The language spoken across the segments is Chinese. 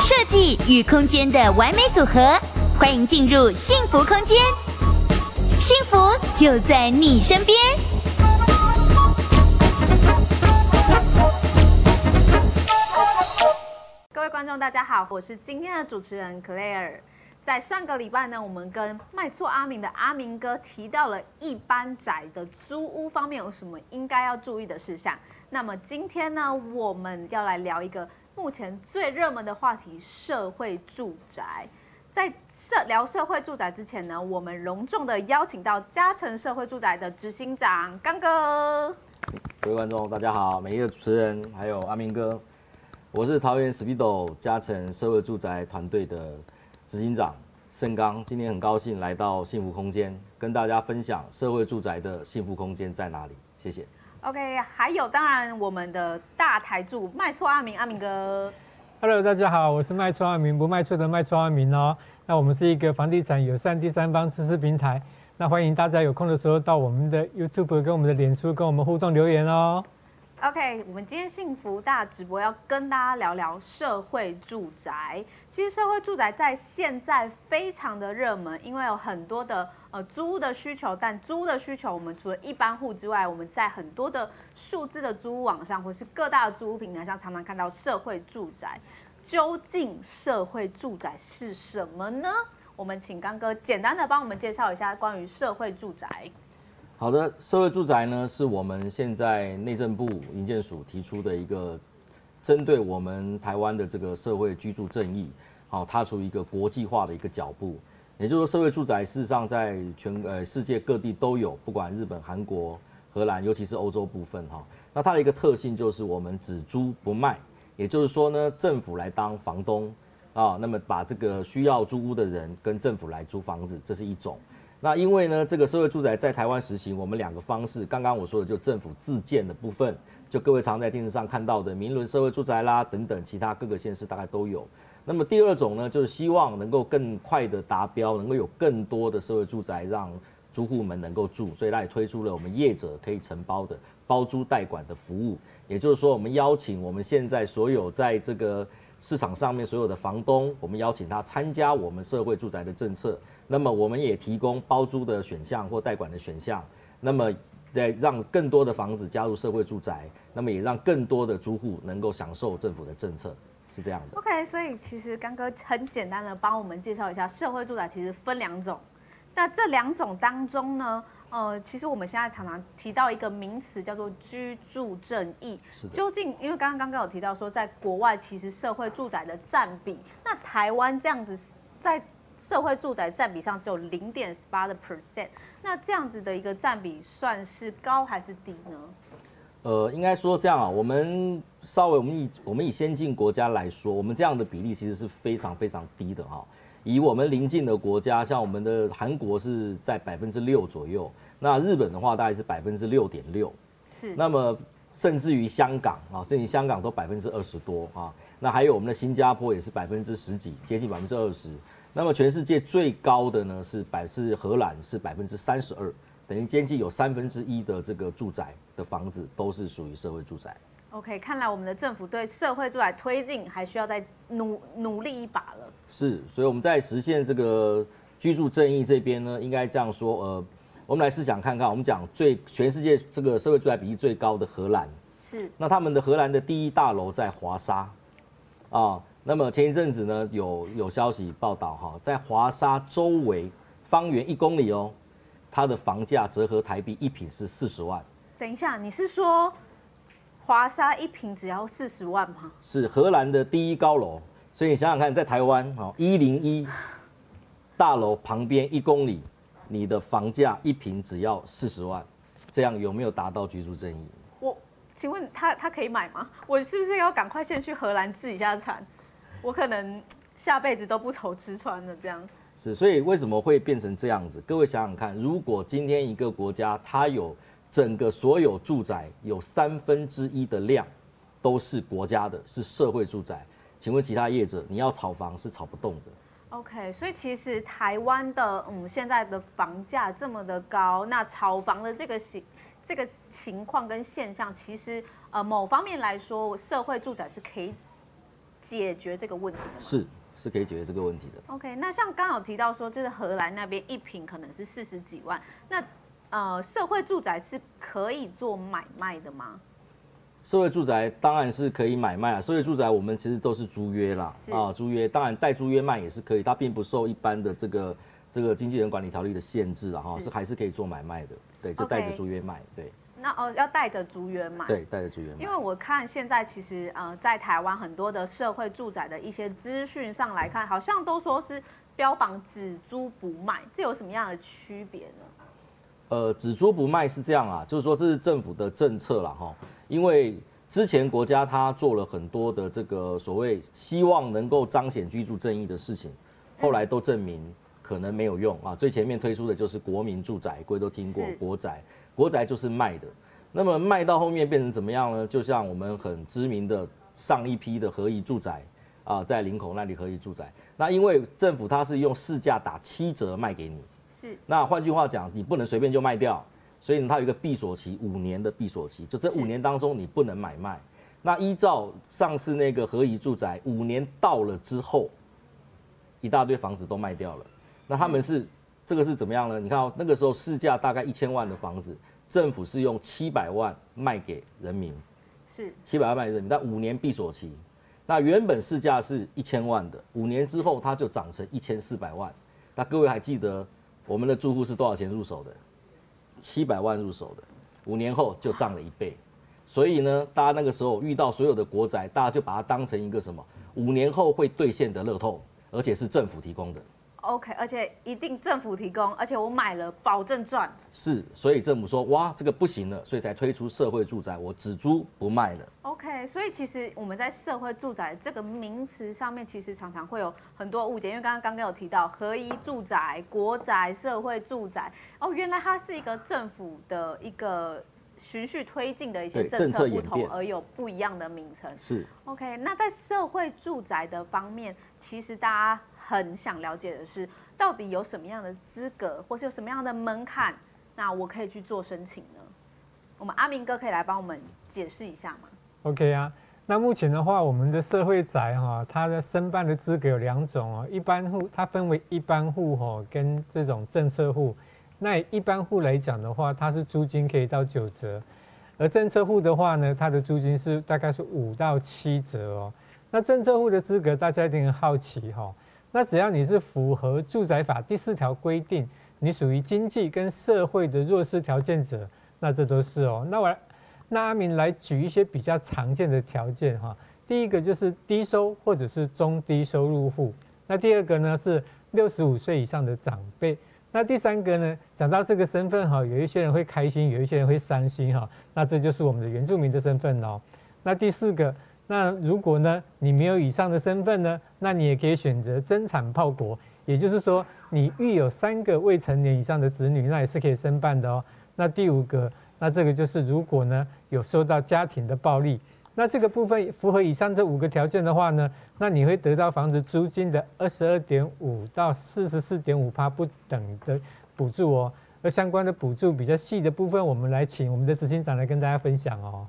设计与空间的完美组合，欢迎进入幸福空间，幸福就在你身边。各位观众，大家好，我是今天的主持人 Claire。在上个礼拜呢，我们跟卖厝阿明的阿明哥提到了一般宅的租屋方面有什么应该要注意的事项。那么今天呢，我们要来聊一个目前最热门的话题——社会住宅。在社聊社会住宅之前呢，我们隆重的邀请到嘉诚社会住宅的执行长刚哥。各位观众，大家好，每一个主持人还有阿明哥，我是桃园 Speedo 嘉诚社会住宅团队的。执行长盛刚，今天很高兴来到幸福空间，跟大家分享社会住宅的幸福空间在哪里。谢谢。OK，还有当然我们的大台柱卖错阿明阿明哥。Hello，大家好，我是卖错阿明，不卖厝的卖错阿明哦。那我们是一个房地产友善第三方知识平台，那欢迎大家有空的时候到我们的 YouTube 跟我们的脸书跟我们互动留言哦。OK，我们今天幸福大直播要跟大家聊聊社会住宅。其实社会住宅在现在非常的热门，因为有很多的呃租屋的需求。但租屋的需求，我们除了一般户之外，我们在很多的数字的租屋网上，或是各大的租屋平台上，常常看到社会住宅。究竟社会住宅是什么呢？我们请刚哥简单的帮我们介绍一下关于社会住宅。好的，社会住宅呢，是我们现在内政部营建署提出的一个针对我们台湾的这个社会居住正义。好，踏出一个国际化的一个脚步，也就是说，社会住宅事实上在全呃世界各地都有，不管日本、韩国、荷兰，尤其是欧洲部分哈。那它的一个特性就是我们只租不卖，也就是说呢，政府来当房东啊，那么把这个需要租屋的人跟政府来租房子，这是一种。那因为呢，这个社会住宅在台湾实行，我们两个方式，刚刚我说的就政府自建的部分，就各位常在电视上看到的明伦社会住宅啦等等，其他各个县市大概都有。那么第二种呢，就是希望能够更快的达标，能够有更多的社会住宅让租户们能够住，所以他也推出了我们业者可以承包的包租代管的服务。也就是说，我们邀请我们现在所有在这个市场上面所有的房东，我们邀请他参加我们社会住宅的政策。那么我们也提供包租的选项或代管的选项。那么在让更多的房子加入社会住宅，那么也让更多的租户能够享受政府的政策。是这样的，OK，所以其实刚哥很简单的帮我们介绍一下社会住宅，其实分两种。那这两种当中呢，呃，其实我们现在常常提到一个名词叫做居住正义。是的。究竟因为刚刚刚刚有提到说，在国外其实社会住宅的占比，那台湾这样子在社会住宅占比上只有零点八的 percent，那这样子的一个占比算是高还是低呢？呃，应该说这样啊，我们稍微我们以我们以先进国家来说，我们这样的比例其实是非常非常低的哈。以我们邻近的国家，像我们的韩国是在百分之六左右，那日本的话大概是百分之六点六，是。那么甚至于香港啊，甚至于香港都百分之二十多啊。那还有我们的新加坡也是百分之十几，接近百分之二十。那么全世界最高的呢是百是荷兰是百分之三十二。等于接近有三分之一的这个住宅的房子都是属于社会住宅。OK，看来我们的政府对社会住宅推进还需要再努努力一把了。是，所以我们在实现这个居住正义这边呢，应该这样说，呃，我们来试想看看，我们讲最全世界这个社会住宅比例最高的荷兰，是，那他们的荷兰的第一大楼在华沙，啊，那么前一阵子呢有有消息报道哈，在华沙周围方圆一公里哦。它的房价折合台币一平是四十万。等一下，你是说华沙一平只要四十万吗？是荷兰的第一高楼，所以你想想看，在台湾哦，一零一大楼旁边一公里，你的房价一平只要四十万，这样有没有达到居住正义？我请问他他可以买吗？我是不是要赶快先去荷兰置一下产？我可能下辈子都不愁吃穿了这样。是，所以为什么会变成这样子？各位想想看，如果今天一个国家它有整个所有住宅有三分之一的量都是国家的，是社会住宅，请问其他业者你要炒房是炒不动的。OK，所以其实台湾的嗯现在的房价这么的高，那炒房的这个行这个情况跟现象，其实呃某方面来说，社会住宅是可以解决这个问题的。是。是可以解决这个问题的。OK，那像刚好提到说，就是荷兰那边一平可能是四十几万，那呃，社会住宅是可以做买卖的吗？社会住宅当然是可以买卖啊。社会住宅我们其实都是租约啦，啊，租约当然带租约卖也是可以，它并不受一般的这个这个经纪人管理条例的限制啊，哈，是还是可以做买卖的，对，就带着租约卖，对。那哦，要带着租约买。对，带着租约买。因为我看现在其实呃，在台湾很多的社会住宅的一些资讯上来看，好像都说是标榜只租不卖，这有什么样的区别呢？呃，只租不卖是这样啊，就是说这是政府的政策了哈。因为之前国家他做了很多的这个所谓希望能够彰显居住正义的事情，后来都证明可能没有用啊。最前面推出的就是国民住宅，各位都听过国宅。国宅就是卖的，那么卖到后面变成怎么样呢？就像我们很知名的上一批的合宜住宅啊，在林口那里合宜住宅，那因为政府它是用市价打七折卖给你，是，那换句话讲，你不能随便就卖掉，所以它有一个闭锁期，五年的闭锁期，就这五年当中你不能买卖。那依照上次那个合宜住宅，五年到了之后，一大堆房子都卖掉了，那他们是。这个是怎么样呢？你看哦，那个时候市价大概一千万的房子，政府是用七百万卖给人民，是七百万卖给人民，但五年闭锁期，那原本市价是一千万的，五年之后它就涨成一千四百万。那各位还记得我们的住户是多少钱入手的？七百万入手的，五年后就涨了一倍。所以呢，大家那个时候遇到所有的国宅，大家就把它当成一个什么？五年后会兑现的乐透，而且是政府提供的。OK，而且一定政府提供，而且我买了保证赚。是，所以政府说哇，这个不行了，所以才推出社会住宅，我只租不卖了。OK，所以其实我们在社会住宅这个名词上面，其实常常会有很多误解，因为刚刚刚刚有提到合一住宅、国宅、社会住宅，哦，原来它是一个政府的一个循序推进的一些政策不同而有不一样的名称。是。OK，那在社会住宅的方面，其实大家。很想了解的是，到底有什么样的资格，或是有什么样的门槛，那我可以去做申请呢？我们阿明哥可以来帮我们解释一下吗？OK 啊，那目前的话，我们的社会宅哈，它的申办的资格有两种哦。一般户它分为一般户哈，跟这种政策户。那一般户来讲的话，它是租金可以到九折，而政策户的话呢，它的租金是大概是五到七折哦。那政策户的资格，大家一定很好奇哈。那只要你是符合住宅法第四条规定，你属于经济跟社会的弱势条件者，那这都是哦。那我那阿明来举一些比较常见的条件哈。第一个就是低收或者是中低收入户。那第二个呢是六十五岁以上的长辈。那第三个呢，讲到这个身份哈，有一些人会开心，有一些人会伤心哈。那这就是我们的原住民的身份哦。那第四个。那如果呢，你没有以上的身份呢，那你也可以选择增产报国，也就是说，你育有三个未成年以上的子女，那也是可以申办的哦。那第五个，那这个就是如果呢有受到家庭的暴力，那这个部分符合以上这五个条件的话呢，那你会得到房子租金的二十二点五到四十四点五趴不等的补助哦。而相关的补助比较细的部分，我们来请我们的执行长来跟大家分享哦。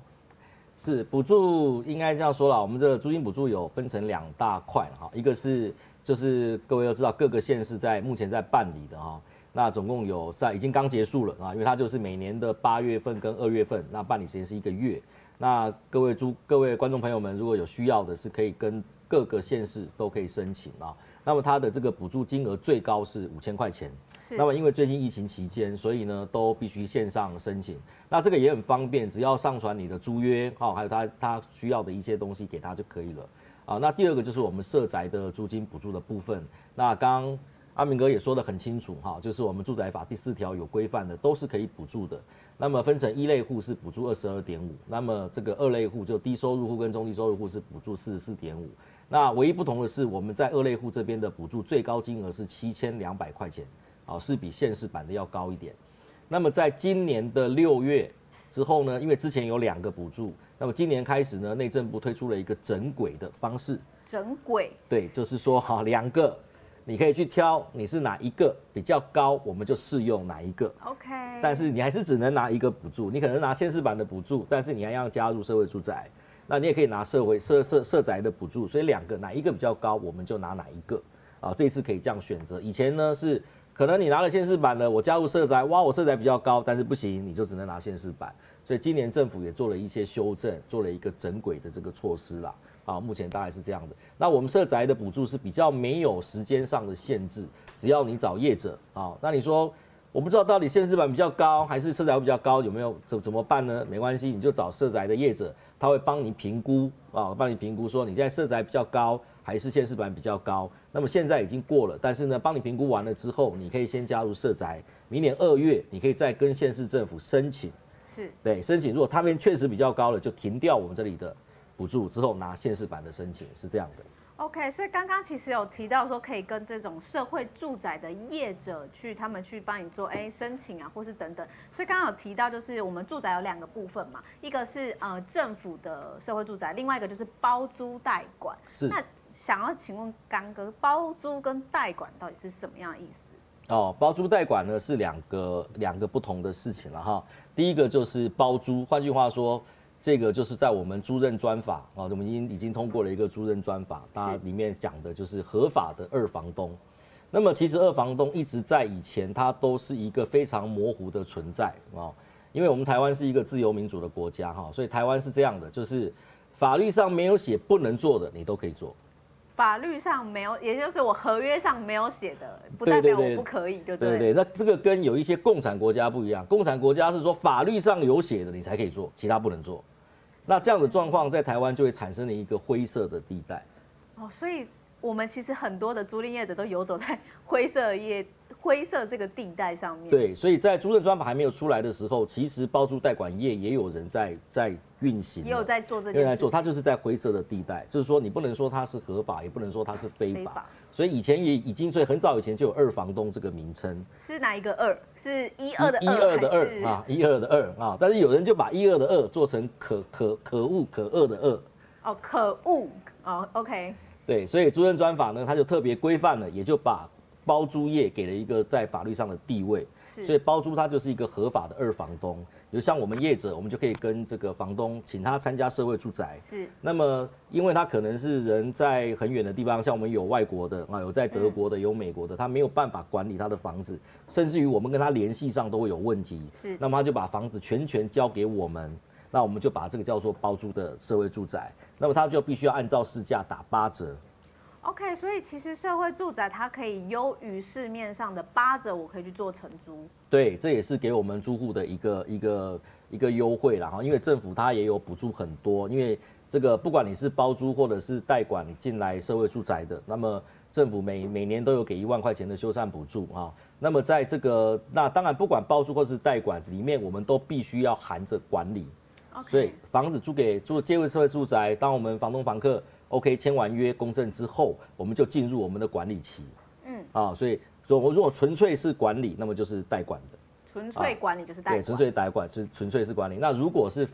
是补助应该这样说啦，我们这个租金补助有分成两大块哈，一个是就是各位要知道各个县市在目前在办理的哈，那总共有在已经刚结束了啊，因为它就是每年的八月份跟二月份，那办理时间是一个月，那各位租各位观众朋友们如果有需要的是可以跟各个县市都可以申请啊，那么它的这个补助金额最高是五千块钱。那么因为最近疫情期间，所以呢都必须线上申请。那这个也很方便，只要上传你的租约，好，还有他他需要的一些东西给他就可以了。啊，那第二个就是我们社宅的租金补助的部分。那刚阿明哥也说得很清楚，哈，就是我们住宅法第四条有规范的，都是可以补助的。那么分成一类户是补助二十二点五，那么这个二类户就低收入户跟中低收入户是补助四十四点五。那唯一不同的是，我们在二类户这边的补助最高金额是七千两百块钱。啊，是比现市版的要高一点。那么在今年的六月之后呢，因为之前有两个补助，那么今年开始呢，内政部推出了一个整轨的方式。整轨？对，就是说哈，两个你可以去挑你是哪一个比较高，我们就适用哪一个。OK。但是你还是只能拿一个补助，你可能拿现市版的补助，但是你还要加入社会住宅，那你也可以拿社会社社社宅的补助，所以两个哪一个比较高，我们就拿哪一个啊。这次可以这样选择。以前呢是可能你拿了现市版的，我加入社宅，哇，我社宅比较高，但是不行，你就只能拿现市版。所以今年政府也做了一些修正，做了一个整轨的这个措施啦。啊，目前大概是这样的。那我们社宅的补助是比较没有时间上的限制，只要你找业者啊。那你说我不知道到底现市版比较高还是社宅比较高，有没有怎怎么办呢？没关系，你就找社宅的业者，他会帮你评估啊，帮你评估说你现在社宅比较高还是县市版比较高。那么现在已经过了，但是呢，帮你评估完了之后，你可以先加入社宅，明年二月你可以再跟县市政府申请。是对申请，如果他们确实比较高了，就停掉我们这里的补助，之后拿县市版的申请，是这样的。OK，所以刚刚其实有提到说，可以跟这种社会住宅的业者去，他们去帮你做哎申请啊，或是等等。所以刚刚有提到，就是我们住宅有两个部分嘛，一个是呃政府的社会住宅，另外一个就是包租代管。是。那想要请问刚哥，包租跟代管到底是什么样的意思？哦，包租代管呢是两个两个不同的事情了哈。第一个就是包租，换句话说，这个就是在我们租赁专法啊，我们已经已经通过了一个租赁专法，它里面讲的就是合法的二房东。那么其实二房东一直在以前它都是一个非常模糊的存在啊，因为我们台湾是一个自由民主的国家哈，所以台湾是这样的，就是法律上没有写不能做的，你都可以做。法律上没有，也就是我合约上没有写的，不代表我不可以，对不对？对对，那这个跟有一些共产国家不一样，共产国家是说法律上有写的你才可以做，其他不能做。那这样的状况在台湾就会产生了一个灰色的地带。哦，所以我们其实很多的租赁业者都游走在灰色业。灰色这个地带上面，对，所以在租赁专法还没有出来的时候，其实包租代管业也有人在在运行，也有在做这件事，在做，它就是在灰色的地带，就是说你不能说它是合法，也不能说它是非法，非法，所以以前也已经，所以很早以前就有二房东这个名称。是哪一个二？是一二的一二的二啊，一二的二啊，但是有人就把一二的二做成可可可恶可恶的恶。哦，可恶哦，OK。对，所以租赁专法呢，它就特别规范了，也就把。包租业给了一个在法律上的地位，所以包租它就是一个合法的二房东。比如像我们业者，我们就可以跟这个房东请他参加社会住宅。是。那么，因为他可能是人在很远的地方，像我们有外国的啊，有在德国的，有美国的，他没有办法管理他的房子，甚至于我们跟他联系上都会有问题。是。那么他就把房子全权交给我们，那我们就把这个叫做包租的社会住宅。那么它就必须要按照市价打八折。OK，所以其实社会住宅它可以优于市面上的八折，我可以去做承租。对，这也是给我们租户的一个一个一个优惠啦哈，因为政府它也有补助很多，因为这个不管你是包租或者是代管进来社会住宅的，那么政府每每年都有给一万块钱的修缮补助啊。那么在这个那当然不管包租或是代管里面，我们都必须要含着管理。所以房子租给租借位社会住宅，当我们房东房客。OK，签完约公证之后，我们就进入我们的管理期。嗯，啊，所以如果如果纯粹是管理，那么就是代管的。纯粹管理就是代管。对，纯粹代管是纯粹是管理。那如果是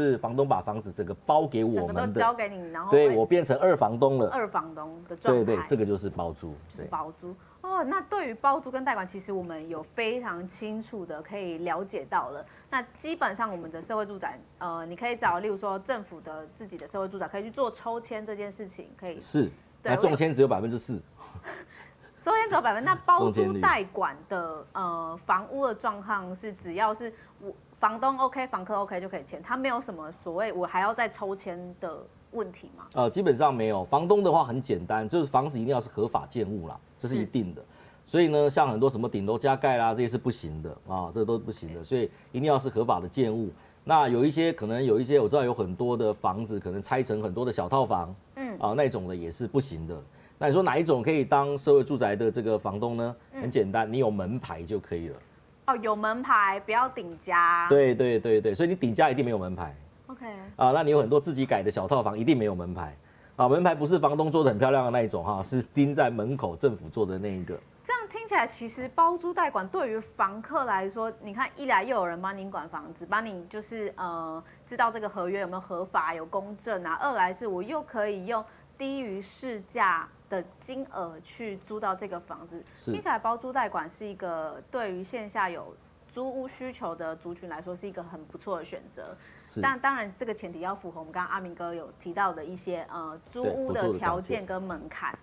是房东把房子整个包给我们交给你，然后对我变成二房东了。二房东的状态。对对，这个就是包租。对，包租。哦，那对于包租跟贷款，其实我们有非常清楚的可以了解到了。那基本上我们的社会住宅，呃，你可以找，例如说政府的自己的社会住宅，可以去做抽签这件事情，可以是。那中签只有百分之四。抽签只有百分，那包租代管的呃房屋的状况是，只要是我房东 OK，房客 OK 就可以签，他没有什么所谓我还要再抽签的问题吗？呃，基本上没有。房东的话很简单，就是房子一定要是合法建物啦。这是一定的，所以呢，像很多什么顶楼加盖啦，这些是不行的啊，这都是不行的，所以一定要是合法的建物。那有一些可能有一些我知道有很多的房子可能拆成很多的小套房，嗯啊那种的也是不行的。那你说哪一种可以当社会住宅的这个房东呢？很简单，你有门牌就可以了。哦，有门牌，不要顶家。对对对对，所以你顶家一定没有门牌。OK。啊，那你有很多自己改的小套房，一定没有门牌。啊，门牌不是房东做的很漂亮的那一种哈，是钉在门口政府做的那一个。这样听起来，其实包租代管对于房客来说，你看一来又有人帮您管房子，帮你就是呃知道这个合约有没有合法有公证啊；二来是我又可以用低于市价的金额去租到这个房子，听起来包租代管是一个对于线下有租屋需求的族群来说是一个很不错的选择。但当然，这个前提要符合我们刚刚阿明哥有提到的一些呃租屋的条件跟门槛。